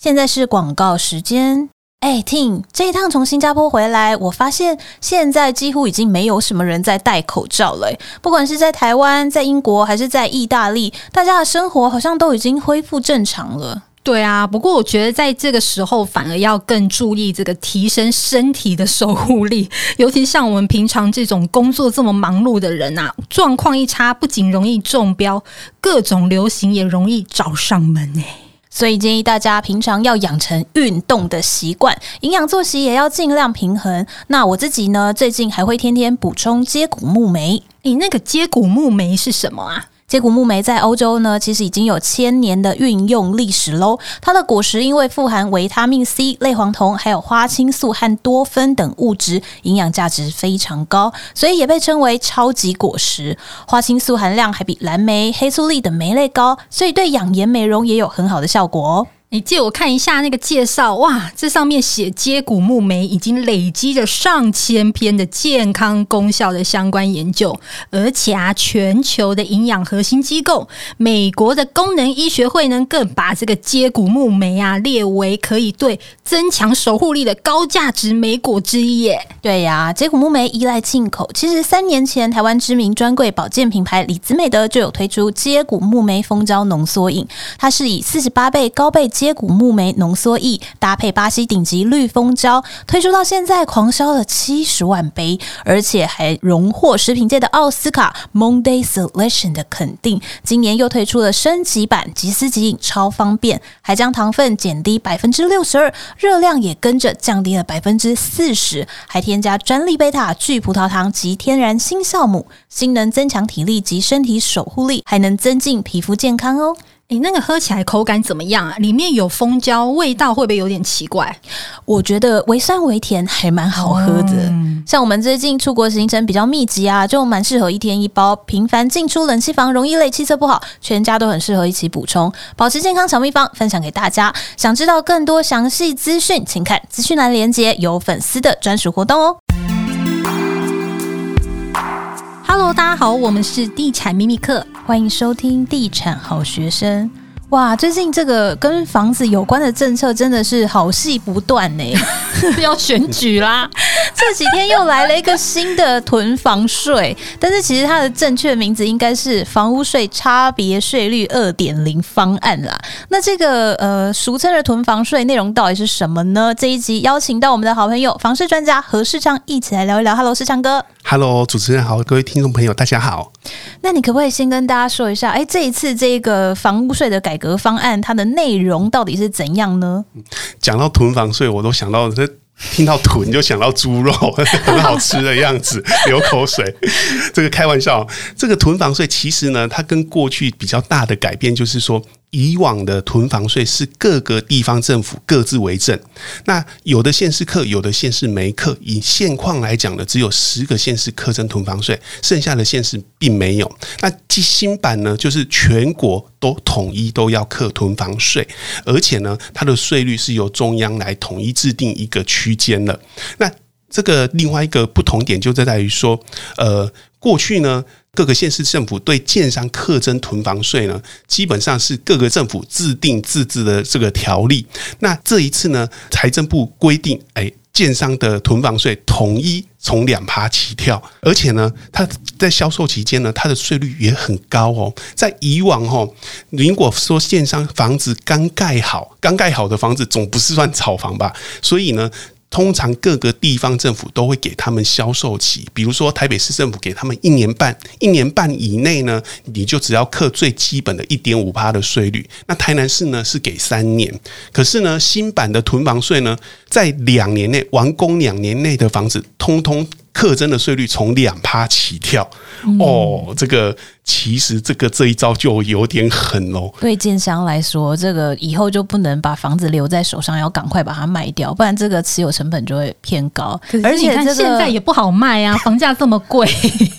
现在是广告时间。哎，Ting，这一趟从新加坡回来，我发现现在几乎已经没有什么人在戴口罩了。不管是在台湾、在英国还是在意大利，大家的生活好像都已经恢复正常了。对啊，不过我觉得在这个时候反而要更注意这个提升身体的守护力，尤其像我们平常这种工作这么忙碌的人啊，状况一差，不仅容易中标，各种流行也容易找上门呢。所以建议大家平常要养成运动的习惯，营养作息也要尽量平衡。那我自己呢，最近还会天天补充接骨木莓。你那个接骨木莓是什么啊？接骨木莓在欧洲呢，其实已经有千年的运用历史喽。它的果实因为富含维他命 C、类黄酮，还有花青素和多酚等物质，营养价值非常高，所以也被称为超级果实。花青素含量还比蓝莓、黑醋栗等莓类高，所以对养颜美容也有很好的效果哦。你借我看一下那个介绍，哇，这上面写接骨木莓已经累积着上千篇的健康功效的相关研究，而且啊，全球的营养核心机构美国的功能医学会呢，更把这个接骨木莓啊列为可以对增强守护力的高价值莓果之一耶。对呀、接骨木莓依赖进口，其实三年前台湾知名专柜保健品牌李子美德就有推出接骨木莓蜂胶浓缩饮，它是以四十八倍高倍。接骨木莓浓缩液搭配巴西顶级绿蜂胶，推出到现在狂销了七十万杯，而且还荣获食品界的奥斯卡 Monday Selection 的肯定。今年又推出了升级版即食即饮，超方便，还将糖分减低百分之六十二，热量也跟着降低了百分之四十，还添加专利贝塔聚葡萄糖及天然新酵母，新能增强体力及身体守护力，还能增进皮肤健康哦。你那个喝起来口感怎么样啊？里面有蜂胶，味道会不会有点奇怪？我觉得微酸微甜，还蛮好喝的。嗯、像我们最近出国行程比较密集啊，就蛮适合一天一包。频繁进出冷气房，容易累，气色不好，全家都很适合一起补充，保持健康小秘方分享给大家。想知道更多详细资讯，请看资讯栏连接，有粉丝的专属活动哦。Hello，大家好，我们是地产秘密课，欢迎收听地产好学生。哇，最近这个跟房子有关的政策真的是好戏不断呢，要选举啦！这几天又来了一个新的囤房税，但是其实它的正确名字应该是房屋税差别税率二点零方案啦。那这个呃俗称的囤房税内容到底是什么呢？这一集邀请到我们的好朋友房市专家何世昌一起来聊一聊。Hello，世昌哥。Hello，主持人好，各位听众朋友大家好。那你可不可以先跟大家说一下，哎，这一次这个房屋税的改革方案，它的内容到底是怎样呢？讲到囤房税，我都想到这。听到囤就想到猪肉，很好吃的样子，流口水。这个开玩笑，这个囤房税其实呢，它跟过去比较大的改变就是说。以往的囤房税是各个地方政府各自为政，那有的县市课，有的县市没课。以现况来讲呢，只有十个县市课征囤房税，剩下的县市并没有。那新版呢，就是全国都统一都要课囤房税，而且呢，它的税率是由中央来统一制定一个区间的。那这个另外一个不同点就在于说，呃，过去呢。各个县市政府对建商课征囤房税呢，基本上是各个政府自定自治的这个条例。那这一次呢，财政部规定，哎，建商的囤房税统一从两趴起跳，而且呢，它在销售期间呢，它的税率也很高哦。在以往哦，如果说建商房子刚盖好，刚盖好的房子总不是算炒房吧？所以呢。通常各个地方政府都会给他们销售期，比如说台北市政府给他们一年半，一年半以内呢，你就只要课最基本的一点五趴的税率。那台南市呢是给三年，可是呢新版的囤房税呢，在两年内完工两年内的房子，通通。课征的税率从两趴起跳，嗯、哦，这个其实这个这一招就有点狠哦。对建商来说，这个以后就不能把房子留在手上，要赶快把它卖掉，不然这个持有成本就会偏高。而且现在也不好卖啊，房价这么贵，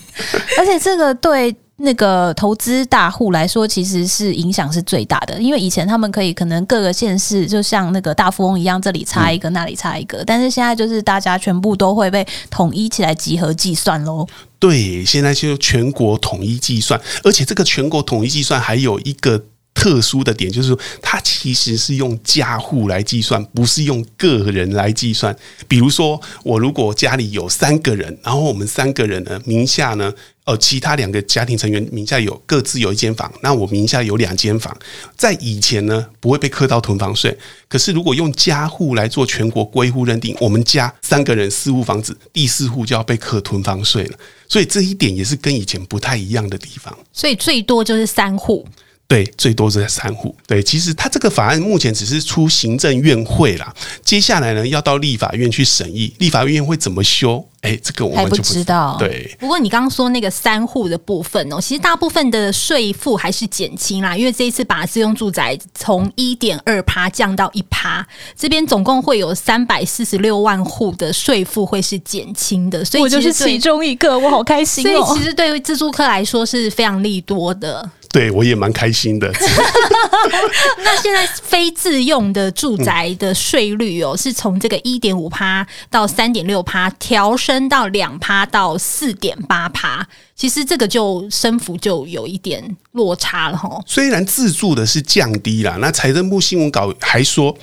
而且这个对。那个投资大户来说，其实是影响是最大的，因为以前他们可以可能各个县市就像那个大富翁一样，这里插一个，那里插一个，但是现在就是大家全部都会被统一起来集合计算喽。对，现在就全国统一计算，而且这个全国统一计算还有一个。特殊的点，就是说它其实是用家户来计算，不是用个人来计算。比如说，我如果家里有三个人，然后我们三个人呢名下呢。呃，其他两个家庭成员名下有各自有一间房，那我名下有两间房，在以前呢不会被课到囤房税。可是如果用家户来做全国归户认定，我们家三个人四户房子，第四户就要被课囤房税了。所以这一点也是跟以前不太一样的地方。所以最多就是三户。对，最多是在三户。对，其实他这个法案目前只是出行政院会啦，接下来呢要到立法院去审议，立法院会怎么修？哎，这个我们就不还不知道。对，不过你刚刚说那个三户的部分哦，其实大部分的税负还是减轻啦，因为这一次把自用住宅从一点二趴降到一趴，这边总共会有三百四十六万户的税负会是减轻的，所以我就是其中一个，我好开心哦。所以其实对于自住客来说是非常利多的。对，我也蛮开心的。那现在非自用的住宅的税率哦，是从这个一点五趴到三点六趴，调升升到两趴到四点八趴。其实这个就升幅就有一点落差了哈。虽然自住的是降低了，那财政部新闻稿还说，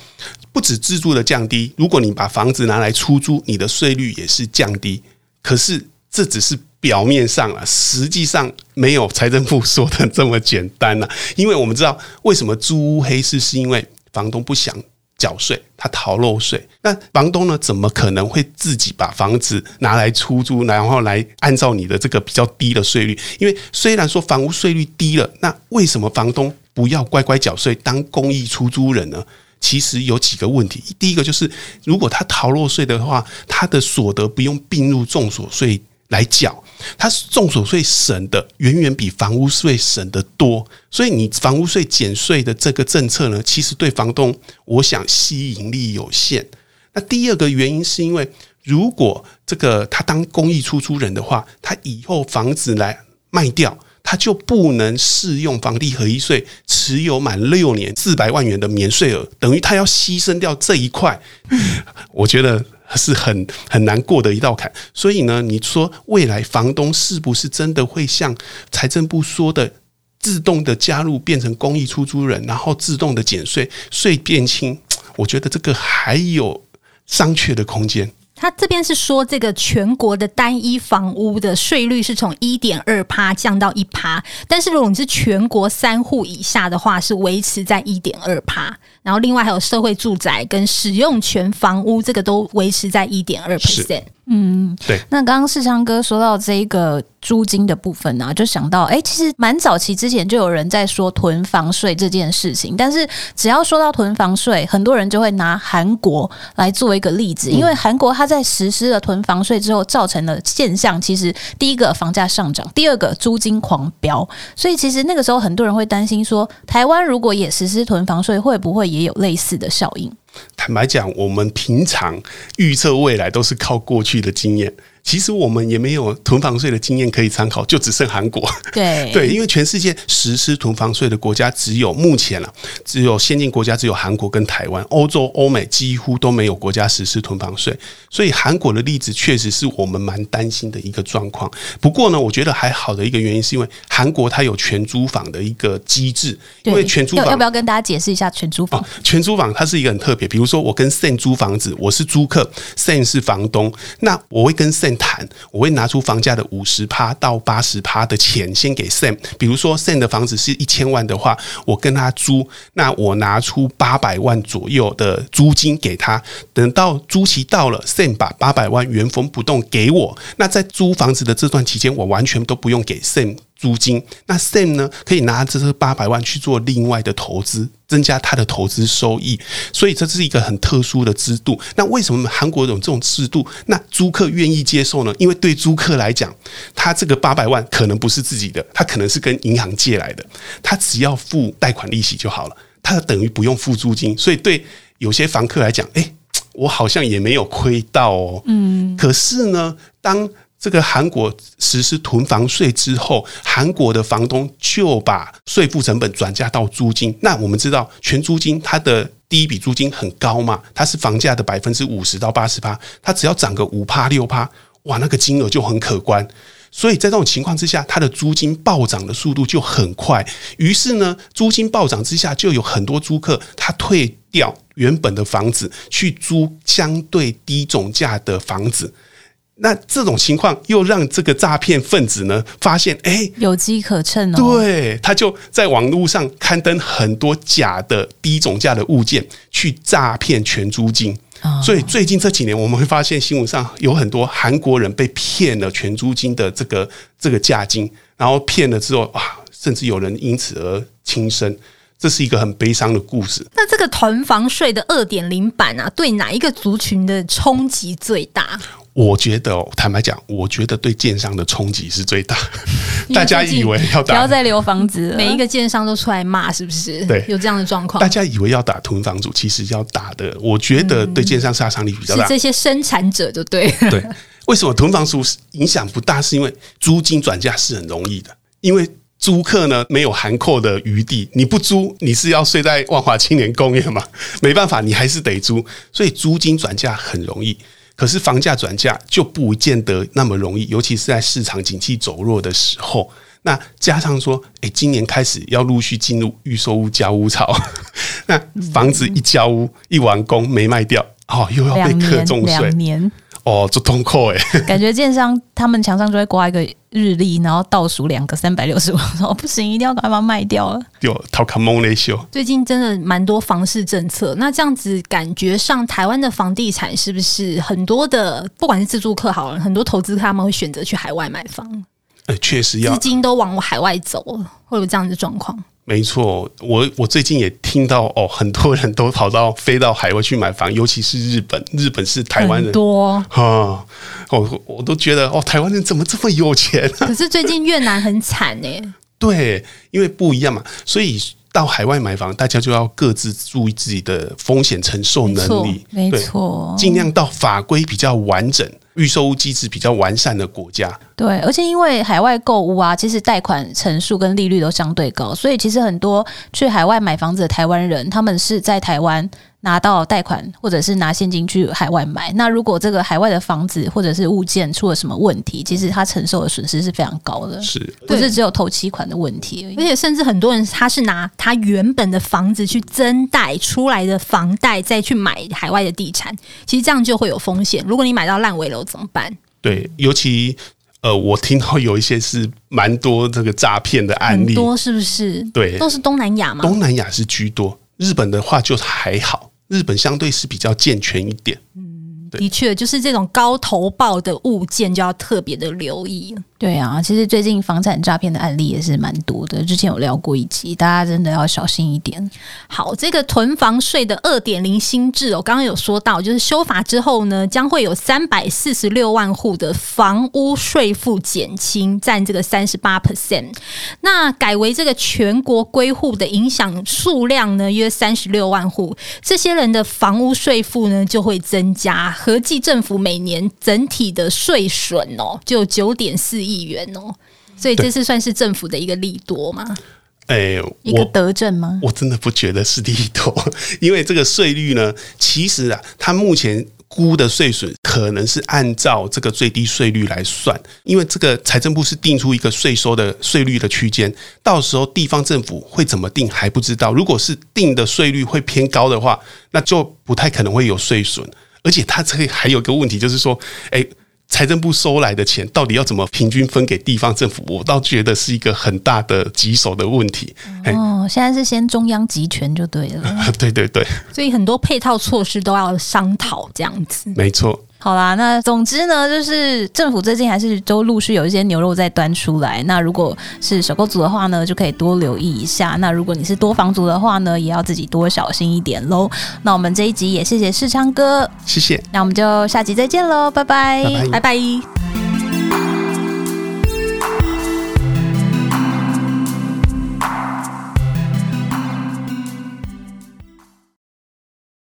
不止自住的降低，如果你把房子拿来出租，你的税率也是降低。可是这只是。表面上啊，实际上没有财政部说的这么简单呐。因为我们知道，为什么租屋黑市，是因为房东不想缴税，他逃漏税。那房东呢，怎么可能会自己把房子拿来出租，然后来按照你的这个比较低的税率？因为虽然说房屋税率低了，那为什么房东不要乖乖缴税，当公益出租人呢？其实有几个问题。第一个就是，如果他逃漏税的话，他的所得不用并入综所税。来缴，它重所税省的远远比房屋税省得多，所以你房屋税减税的这个政策呢，其实对房东，我想吸引力有限。那第二个原因是因为，如果这个他当公益出租人的话，他以后房子来卖掉，他就不能适用房地合一税，持有满六年四百万元的免税额，等于他要牺牲掉这一块。我觉得。是很很难过的一道坎，所以呢，你说未来房东是不是真的会像财政部说的，自动的加入变成公益出租人，然后自动的减税，税变轻？我觉得这个还有商榷的空间。他这边是说，这个全国的单一房屋的税率是从一点二趴降到一趴，但是如果你是全国三户以下的话，是维持在一点二趴。然后另外还有社会住宅跟使用权房屋，这个都维持在一点二 percent。嗯，对。那刚刚世昌哥说到这个租金的部分呢、啊，就想到，哎，其实蛮早期之前就有人在说囤房税这件事情。但是只要说到囤房税，很多人就会拿韩国来做一个例子，因为韩国它在实施了囤房税之后，造成的现象，其实第一个房价上涨，第二个租金狂飙。所以其实那个时候很多人会担心说，台湾如果也实施囤房税，会不会也有类似的效应？坦白讲，我们平常预测未来都是靠过去的经验。其实我们也没有囤房税的经验可以参考，就只剩韩国。对 对，因为全世界实施囤房税的国家只有目前了，只有先进国家只有韩国跟台湾，欧洲、欧美几乎都没有国家实施囤房税。所以韩国的例子确实是我们蛮担心的一个状况。不过呢，我觉得还好的一个原因是因为韩国它有全租房的一个机制。因为全租房要不要跟大家解释一下全租房？全租房它是一个很特比如说我跟 Sam 租房子，我是租客，Sam 是房东，那我会跟 Sam 谈，我会拿出房价的五十趴到八十趴的钱先给 Sam。比如说 Sam 的房子是一千万的话，我跟他租，那我拿出八百万左右的租金给他。等到租期到了，Sam 把八百万原封不动给我。那在租房子的这段期间，我完全都不用给 Sam。租金，那 Sam 呢，可以拿这八百万去做另外的投资，增加他的投资收益。所以这是一个很特殊的制度。那为什么韩国有这种制度？那租客愿意接受呢？因为对租客来讲，他这个八百万可能不是自己的，他可能是跟银行借来的，他只要付贷款利息就好了，他等于不用付租金。所以对有些房客来讲，诶，我好像也没有亏到哦。嗯。可是呢，当这个韩国实施囤房税之后，韩国的房东就把税负成本转嫁到租金。那我们知道，全租金它的第一笔租金很高嘛，它是房价的百分之五十到八十趴，它只要涨个五趴六趴，哇，那个金额就很可观。所以在这种情况之下，它的租金暴涨的速度就很快。于是呢，租金暴涨之下，就有很多租客他退掉原本的房子，去租相对低总价的房子。那这种情况又让这个诈骗分子呢发现，哎，有机可乘哦。对，他就在网络上刊登很多假的低总价的物件，去诈骗全租金。所以最近这几年，我们会发现新闻上有很多韩国人被骗了全租金的这个这个价金，然后骗了之后啊，甚至有人因此而轻生，这是一个很悲伤的故事。那这个囤房税的二点零版啊，对哪一个族群的冲击最大？我觉得，坦白讲，我觉得对建商的冲击是最大。大家以为要打，不要再留房子，每一个建商都出来骂，是不是？对，有这样的状况。大家以为要打囤房主，其实要打的，我觉得对建商杀伤力比较大。是这些生产者，就对。对，为什么囤房主影响不大？是因为租金转嫁是很容易的，因为租客呢没有含括的余地，你不租，你是要睡在万华青年公园嘛？没办法，你还是得租，所以租金转嫁很容易。可是房价转嫁就不见得那么容易，尤其是在市场景气走弱的时候。那加上说，哎，今年开始要陆续进入预售屋交屋潮，那房子一交屋一完工没卖掉，哦，又要被课重税。哦，做通扣哎，感觉建商他们墙上就会挂一个日历，然后倒数两个三百六十五，说不行，一定要赶快把它卖掉了。有淘卡蒙雷秀，最近真的蛮多房市政策，那这样子感觉上台湾的房地产是不是很多的，不管是自住客好了，很多投资客他们会选择去海外买房？呃，确实要资金都往海外走了，会有这样的状况。没错，我我最近也听到哦，很多人都跑到飞到海外去买房，尤其是日本，日本是台湾人多啊，哦，我都觉得哦，台湾人怎么这么有钱啊？可是最近越南很惨呢。对，因为不一样嘛，所以到海外买房，大家就要各自注意自己的风险承受能力，没错，尽量到法规比较完整。预售屋机制比较完善的国家，对，而且因为海外购物啊，其实贷款成数跟利率都相对高，所以其实很多去海外买房子的台湾人，他们是在台湾。拿到贷款或者是拿现金去海外买，那如果这个海外的房子或者是物件出了什么问题，其实他承受的损失是非常高的，是不是只有头期款的问题而已？而且甚至很多人他是拿他原本的房子去增贷出来的房贷再去买海外的地产，其实这样就会有风险。如果你买到烂尾楼怎么办？对，尤其呃，我听到有一些是蛮多这个诈骗的案例，多是不是？对，都是东南亚嘛？东南亚是居多，日本的话就还好。日本相对是比较健全一点，的确，就是这种高投报的物件就要特别的留意。对啊，其实最近房产诈骗的案例也是蛮多的，之前有聊过一集，大家真的要小心一点。好，这个囤房税的二点零新制，我刚刚有说到，就是修法之后呢，将会有三百四十六万户的房屋税负减轻，占这个三十八 percent。那改为这个全国归户的影响数量呢，约三十六万户，这些人的房屋税负呢就会增加，合计政府每年整体的税损哦，就九点四亿。元哦，所以这次算是政府的一个利多吗？哎、欸，一个德政吗？我真的不觉得是利多，因为这个税率呢，其实啊，它目前估的税损可能是按照这个最低税率来算，因为这个财政部是定出一个税收的税率的区间，到时候地方政府会怎么定还不知道。如果是定的税率会偏高的话，那就不太可能会有税损，而且它这里还有一个问题，就是说，哎、欸。财政部收来的钱到底要怎么平均分给地方政府？我倒觉得是一个很大的棘手的问题。哦，现在是先中央集权就对了。对对对，所以很多配套措施都要商讨这样子。没错。好啦，那总之呢，就是政府最近还是都陆续有一些牛肉在端出来。那如果是首购族的话呢，就可以多留意一下。那如果你是多房族的话呢，也要自己多小心一点喽。那我们这一集也谢谢世昌哥，谢谢。那我们就下集再见喽，拜拜，拜拜。拜拜。